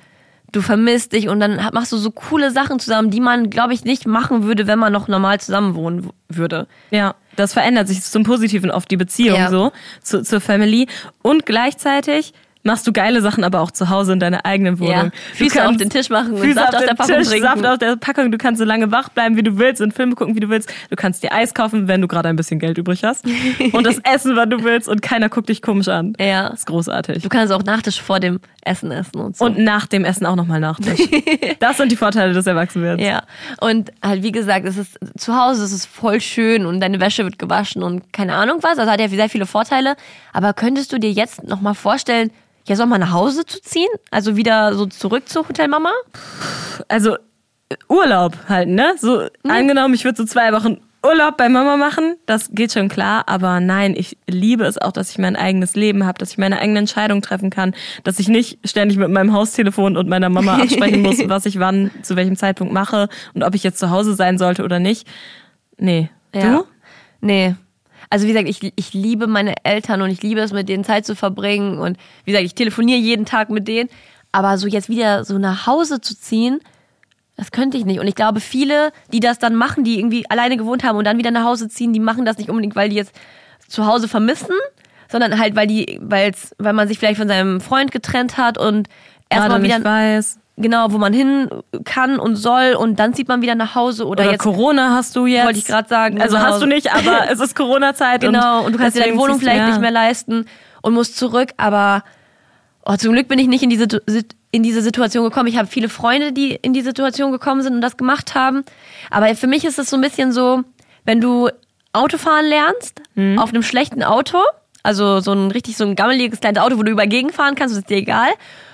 du vermisst dich und dann machst du so coole Sachen zusammen, die man, glaube ich, nicht machen würde, wenn man noch normal zusammen wohnen würde. Ja, das verändert sich zum Positiven oft die Beziehung Ja. so zu, zur Family. Und gleichzeitig machst du geile Sachen aber auch zu Hause in deiner eigenen Wohnung. Ja. Füße auf kannst den Tisch machen und Füße Saft auf aus der den Packung Tisch, trinken. Saft aus der Packung. Du kannst so lange wach bleiben, wie du willst und Filme gucken, wie du willst. Du kannst dir Eis kaufen, wenn du gerade ein bisschen Geld übrig hast. und das essen, wann du willst und keiner guckt dich komisch an. Ja. Das ist großartig. Du kannst auch Nachtisch vor dem Essen essen und so. und nach dem Essen auch nochmal Nachtisch. das sind die Vorteile des Erwachsenwerdens. Ja, und halt wie gesagt, es ist zu Hause, es ist voll schön und deine Wäsche wird gewaschen und keine Ahnung was. Also hat ja sehr viele Vorteile. Aber könntest du dir jetzt noch mal vorstellen, jetzt auch mal nach Hause zu ziehen? Also wieder so zurück zur Hotelmama? also äh, Urlaub halt, ne? So angenommen, ich würde so zwei Wochen Urlaub bei Mama machen, das geht schon klar, aber nein, ich liebe es auch, dass ich mein eigenes Leben habe, dass ich meine eigene Entscheidung treffen kann, dass ich nicht ständig mit meinem Haustelefon und meiner Mama absprechen muss, was ich wann, zu welchem Zeitpunkt mache und ob ich jetzt zu Hause sein sollte oder nicht. Nee. Du? Nee. Also wie gesagt, ich, ich liebe meine Eltern und ich liebe es, mit denen Zeit zu verbringen. Und wie gesagt, ich telefoniere jeden Tag mit denen. Aber so jetzt wieder so nach Hause zu ziehen, das könnte ich nicht. Und ich glaube, viele, die das dann machen, die irgendwie alleine gewohnt haben und dann wieder nach Hause ziehen, die machen das nicht unbedingt, weil die jetzt zu Hause vermissen, sondern halt, weil die, weil's, weil man sich vielleicht von seinem Freund getrennt hat und erstmal wieder nicht weiß. Genau, wo man hin kann und soll und dann zieht man wieder nach Hause oder, Oder jetzt Corona hast du jetzt. Wollte ich grad sagen, Also genau. hast du nicht, aber es ist Corona-Zeit. Genau, und, du kannst dir deine Wohnung vielleicht ja. nicht mehr leisten und musst zurück, aber oh, zum Glück bin ich nicht in diese, in diese Situation gekommen. Ich habe viele Freunde, die in die Situation gekommen sind und das gemacht haben. Aber für mich ist es so ein bisschen so, wenn du Autofahren lernst, Mhm. auf einem schlechten Auto, also so ein richtig so ein gammeliges kleines Auto, wo du über Gegend fahren kannst, ist dir egal.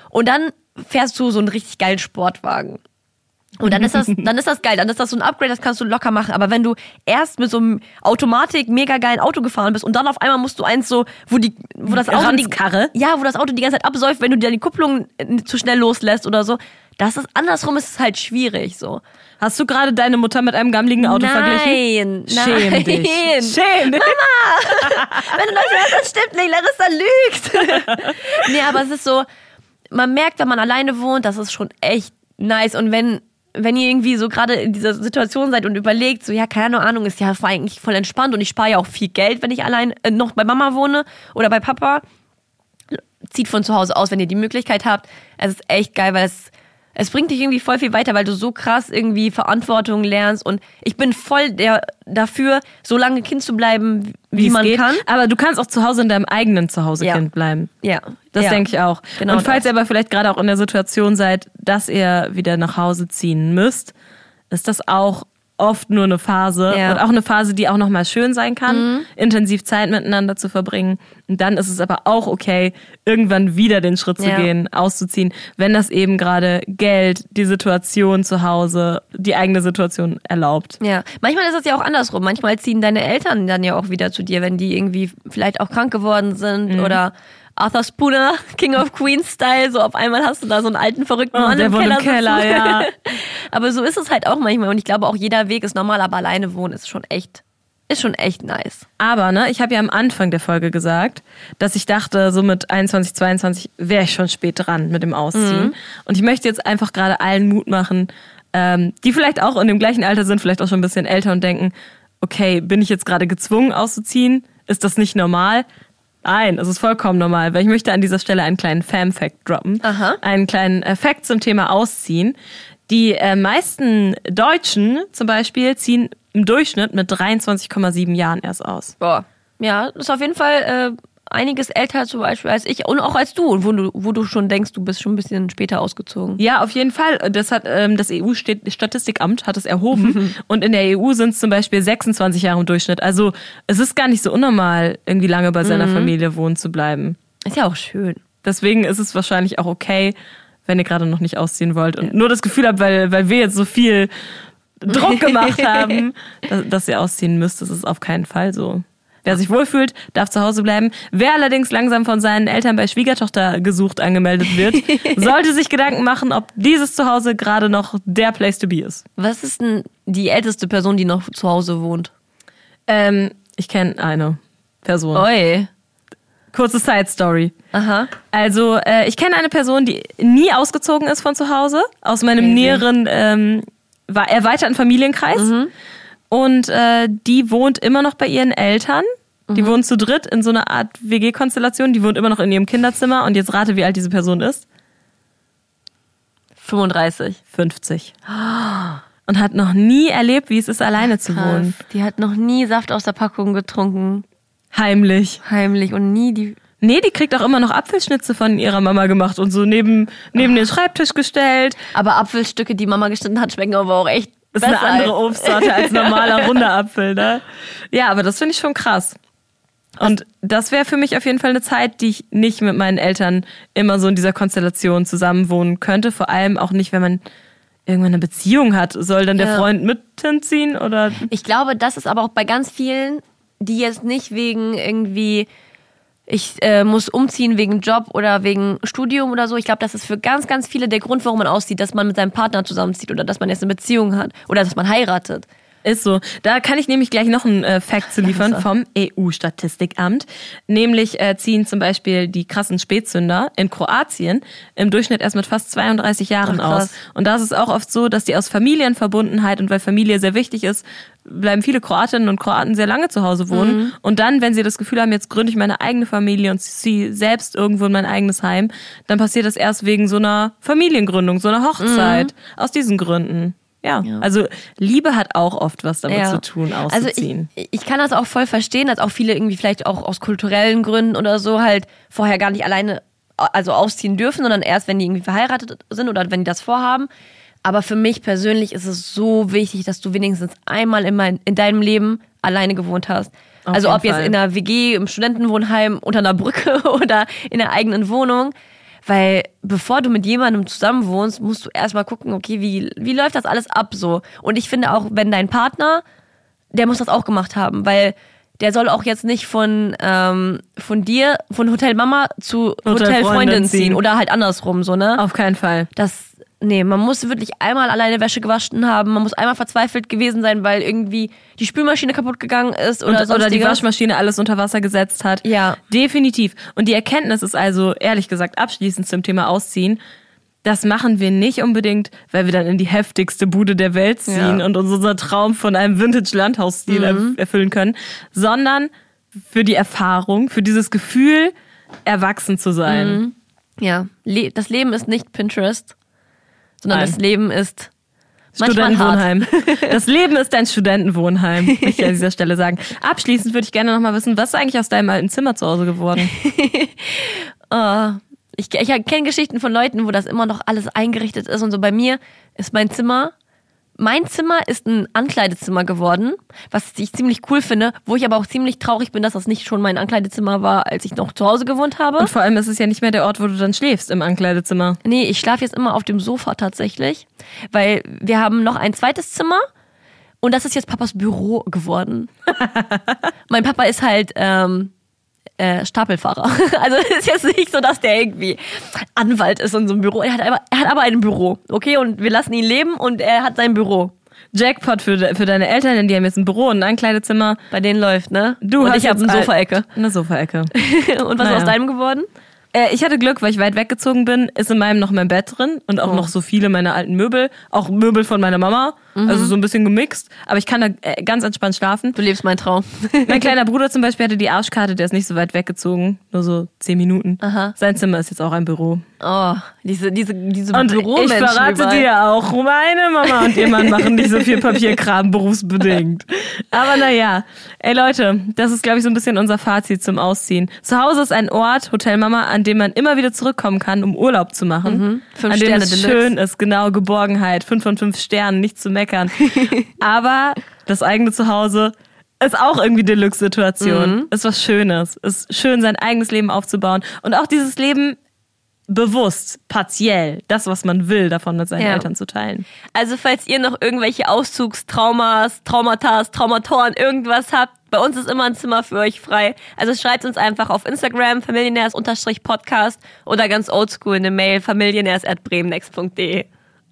Und dann fährst du so einen richtig geilen Sportwagen. Und dann ist das, dann ist das geil, dann ist das so ein Upgrade, das kannst du locker machen. Aber wenn du erst mit so einem Automatik mega geilen Auto gefahren bist und dann auf einmal musst du eins so, wo die, wo das Auto die, Ranzkarre? ja, wo das Auto die ganze Zeit absäuft, wenn du dir die Kupplung zu schnell loslässt oder so, das ist andersrum ist es halt schwierig so. Hast du gerade deine Mutter mit einem gammeligen Auto verglichen? Nein, Schäm nein. dich. Schäm dich. Wenn du Leute hörst, das stimmt nicht, Larissa lügt. nee, aber es ist so, man merkt, wenn man alleine wohnt, das ist schon echt nice. Und wenn, wenn ihr irgendwie so gerade in dieser Situation seid und überlegt, so, ja, keine Ahnung, ist ja eigentlich voll entspannt und ich spare ja auch viel Geld, wenn ich allein äh, noch bei Mama wohne oder bei Papa, zieht von zu Hause aus, wenn ihr die Möglichkeit habt. Es ist echt geil, weil es, es bringt dich irgendwie voll viel weiter, weil du so krass irgendwie Verantwortung lernst. Und ich bin voll der, dafür, so lange Kind zu bleiben, wie, es man geht. kann. Aber du kannst auch zu Hause in deinem eigenen Zuhause-Kind Ja. bleiben. Ja. Das ja. denke ich auch. Genau und falls das. ihr aber vielleicht gerade auch in der Situation seid, dass ihr wieder nach Hause ziehen müsst, ist das auch oft nur eine Phase Ja. und auch eine Phase, die auch nochmal schön sein kann, intensiv Zeit miteinander zu verbringen. Und dann ist es aber auch okay, irgendwann wieder den Schritt zu Ja. gehen, auszuziehen, wenn das eben gerade Geld, die Situation zu Hause, die eigene Situation erlaubt. Ja, manchmal ist es ja auch andersrum. Manchmal ziehen deine Eltern dann ja auch wieder zu dir, wenn die irgendwie vielleicht auch krank geworden sind Mhm. oder Arthur Spooner, King of Queens Style, so auf einmal hast du da so einen alten verrückten Oh, Mann der im Keller, im Keller, ja. aber so ist es halt auch manchmal und ich glaube auch jeder Weg ist normal, aber alleine wohnen ist schon echt, ist schon echt nice. Aber ne, ich habe ja am Anfang der Folge gesagt, dass ich dachte, so mit 21, 22 wäre ich schon spät dran mit dem Ausziehen. Und ich möchte jetzt einfach gerade allen Mut machen, ähm, die vielleicht auch in dem gleichen Alter sind, vielleicht auch schon ein bisschen älter und denken, okay, bin ich jetzt gerade gezwungen auszuziehen? Ist das nicht normal? Nein, es ist vollkommen normal, weil ich möchte an dieser Stelle einen kleinen Fam-Fact droppen. Aha. Einen kleinen äh, Fact zum Thema Ausziehen. Die äh, meisten Deutschen zum Beispiel ziehen im Durchschnitt mit 23,7 Jahren erst aus. Boah. Ja, das ist auf jeden Fall äh, einiges älter zum Beispiel als ich und auch als du, wo du, wo du schon denkst, du bist schon ein bisschen später ausgezogen. Ja, auf jeden Fall. Das hat ähm, das EU-Statistikamt hat es erhoben und in der EU sind es zum Beispiel 26 Jahre im Durchschnitt. Also es ist gar nicht so unnormal, irgendwie lange bei seiner Familie wohnen zu bleiben. Ist ja auch schön. Deswegen ist es wahrscheinlich auch okay, wenn ihr gerade noch nicht ausziehen wollt und nur das Gefühl habt, weil, weil wir jetzt so viel Druck gemacht haben, dass, dass ihr ausziehen müsst. Das ist auf keinen Fall so. Wer sich wohlfühlt, darf zu Hause bleiben. Wer allerdings langsam von seinen Eltern bei Schwiegertochter gesucht angemeldet wird, sollte sich Gedanken machen, ob dieses Zuhause gerade noch der Place to be ist. Was ist denn die älteste Person, die noch zu Hause wohnt? Ähm, ich kenne eine Person. Oi. Kurze Side Story. Aha. Also, äh, ich kenne eine Person, die nie ausgezogen ist von zu Hause, aus meinem Crazy. näheren ähm, erweiterten Familienkreis. Und äh, die wohnt immer noch bei ihren Eltern. Die wohnen zu dritt in so einer Art WG-Konstellation. Die wohnt immer noch in ihrem Kinderzimmer. Und jetzt rate, wie alt diese Person ist. 35. 50. Und hat noch nie erlebt, wie es ist, alleine zu Krass. wohnen. Die hat noch nie Saft aus der Packung getrunken. Heimlich. Heimlich und nie die. Nee, die kriegt auch immer noch Apfelschnitze von ihrer Mama gemacht und so neben, neben den Schreibtisch gestellt. Aber Apfelstücke, die Mama geschnitten hat, schmecken aber auch echt. Das ist eine besser andere als- Obstsorte als normaler runder Apfel, ne? Ja, aber das finde ich schon krass. Und das wäre für mich auf jeden Fall eine Zeit, die ich nicht mit meinen Eltern immer so in dieser Konstellation zusammenwohnen könnte. Vor allem auch nicht, wenn man irgendwann eine Beziehung hat. Soll dann der Ja. Freund mit hinziehen oder? Ich glaube, das ist aber auch bei ganz vielen, die jetzt nicht wegen irgendwie, ich äh, muss umziehen wegen Job oder wegen Studium oder so. Ich glaube, das ist für ganz, ganz viele der Grund, warum man auszieht, dass man mit seinem Partner zusammenzieht oder dass man jetzt eine Beziehung hat oder dass man heiratet. Ist so. Da kann ich nämlich gleich noch einen äh, Fact zu liefern vom EU-Statistikamt. Nämlich äh, ziehen zum Beispiel die krassen Spätzünder in Kroatien im Durchschnitt erst mit fast 32 Jahren Ach, aus. Und da ist es auch oft so, dass die aus Familienverbundenheit und weil Familie sehr wichtig ist, bleiben viele Kroatinnen und Kroaten sehr lange zu Hause wohnen. Mhm. Und dann, wenn sie das Gefühl haben, jetzt gründe ich meine eigene Familie und ziehe selbst irgendwo in mein eigenes Heim, dann passiert das erst wegen so einer Familiengründung, so einer Hochzeit. Aus diesen Gründen. Ja. Mhm. Ja. also Liebe hat auch oft was damit Ja. zu tun, Also auszuziehen. ich, ich kann das auch voll verstehen, dass auch viele irgendwie vielleicht auch aus kulturellen Gründen oder so halt vorher gar nicht alleine also ausziehen dürfen, sondern erst, wenn die irgendwie verheiratet sind oder wenn die das vorhaben. Aber für mich persönlich ist es so wichtig, dass du wenigstens einmal in, mein, in deinem Leben alleine gewohnt hast. Auf also ob jetzt Fall. in einer WG, im Studentenwohnheim, unter einer Brücke oder in der eigenen Wohnung. Weil bevor du mit jemandem zusammen wohnst, musst du erstmal gucken, okay, wie, wie läuft das alles ab so? Und ich finde auch, wenn dein Partner, der muss das auch gemacht haben, weil der soll auch jetzt nicht von, ähm, von dir, von Hotel Mama zu Hotel Hotel Freundin ziehen. ziehen. oder halt andersrum, so, ne? Auf keinen Fall. Das, nee, man muss wirklich einmal alleine Wäsche gewaschen haben, man muss einmal verzweifelt gewesen sein, weil irgendwie die Spülmaschine kaputt gegangen ist oder, Und, oder die. Waschmaschine alles unter Wasser gesetzt hat. Ja. Definitiv. Und die Erkenntnis ist also, ehrlich gesagt, abschließend zum Thema Ausziehen. Das machen wir nicht unbedingt, weil wir dann in die heftigste Bude der Welt ziehen Ja. und uns unser Traum von einem Vintage-Landhausstil erf- erfüllen können, sondern für die Erfahrung, für dieses Gefühl, erwachsen zu sein. Ja, le das Leben ist nicht Pinterest, sondern Nein. das Leben ist. Studentenwohnheim. Das Leben ist ein Studentenwohnheim, möchte ich an dieser Stelle sagen. Abschließend würde ich gerne noch mal wissen, was ist eigentlich aus deinem alten Zimmer zu Hause geworden? Oh, ich ich kenne Geschichten von Leuten, wo das immer noch alles eingerichtet ist und so. Bei mir ist mein Zimmer mein Zimmer ist ein Ankleidezimmer geworden, was ich ziemlich cool finde, wo ich aber auch ziemlich traurig bin, dass das nicht schon mein Ankleidezimmer war, als ich noch zu Hause gewohnt habe. Und vor allem ist es ja nicht mehr der Ort, wo du dann schläfst, im Ankleidezimmer. Nee, ich schlafe jetzt immer auf dem Sofa tatsächlich, weil wir haben noch ein zweites Zimmer und das ist jetzt Papas Büro geworden. mein Papa ist halt ähm, äh, Stapelfahrer. Also es ist jetzt nicht so, dass der irgendwie Anwalt ist in so einem Büro. Er hat, aber, er hat aber ein Büro, okay? Und wir lassen ihn leben und er hat sein Büro. Jackpot für, de, für deine Eltern, denn die haben jetzt ein Büro und ein Ankleidezimmer. Bei denen läuft, ne? Du und hast ich habe eine ein- Sofaecke. Eine Sofaecke. und was Naja. ist aus deinem geworden? Äh, ich hatte Glück, weil ich weit weggezogen bin, ist in meinem noch mein Bett drin und auch Oh. noch so viele meiner alten Möbel, auch Möbel von meiner Mama, Mhm. also so ein bisschen gemixt, aber ich kann da äh, ganz entspannt schlafen. Du lebst meinen Traum. Mein kleiner Bruder zum Beispiel hatte die Arschkarte, der ist nicht so weit weggezogen, nur so zehn Minuten. Aha. Sein Zimmer ist jetzt auch ein Büro. Oh, diese, diese, diese Und ich Büromenschen verrate überall. dir auch, meine Mama und ihr Mann machen nicht so viel Papierkram berufsbedingt. Aber naja, ey Leute, das ist glaube ich so ein bisschen unser Fazit zum Ausziehen. Zu Hause ist ein Ort, Hotel Mama, an dem man immer wieder zurückkommen kann, um Urlaub zu machen. Fünf an dem Sterne es Deluxe. schön ist, genau, Geborgenheit, fünf von fünf Sternen, nicht zu meckern. Aber das eigene Zuhause ist auch irgendwie Deluxe-Situation. Ist was Schönes. Ist schön, sein eigenes Leben aufzubauen. Und auch dieses Leben bewusst, partiell, das, was man will, davon mit seinen Ja. Eltern zu teilen. Also falls ihr noch irgendwelche Auszugstraumas, Traumata, Traumatoren, irgendwas habt, bei uns ist immer ein Zimmer für euch frei. Also schreibt uns einfach auf Instagram familienärs-podcast oder ganz oldschool eine Mail familienärs.bremennext.de.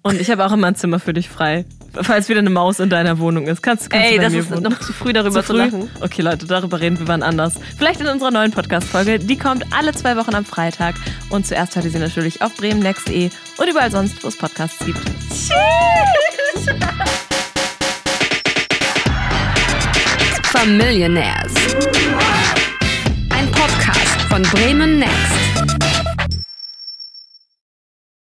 Und ich habe auch immer ein Zimmer für dich frei. Falls wieder eine Maus in deiner Wohnung ist, kannst, kannst Ey, du bei das mir ist wohnen. noch zu früh darüber Zu zu, früh? lachen. Okay, Leute, darüber reden wir wann anders. Vielleicht in unserer neuen Podcast-Folge. Die kommt alle zwei Wochen am Freitag. Und zuerst hört ihr sie natürlich auf bremennext.de und überall sonst, wo es Podcasts gibt. Familionaires. Ein Podcast von Bremen Next.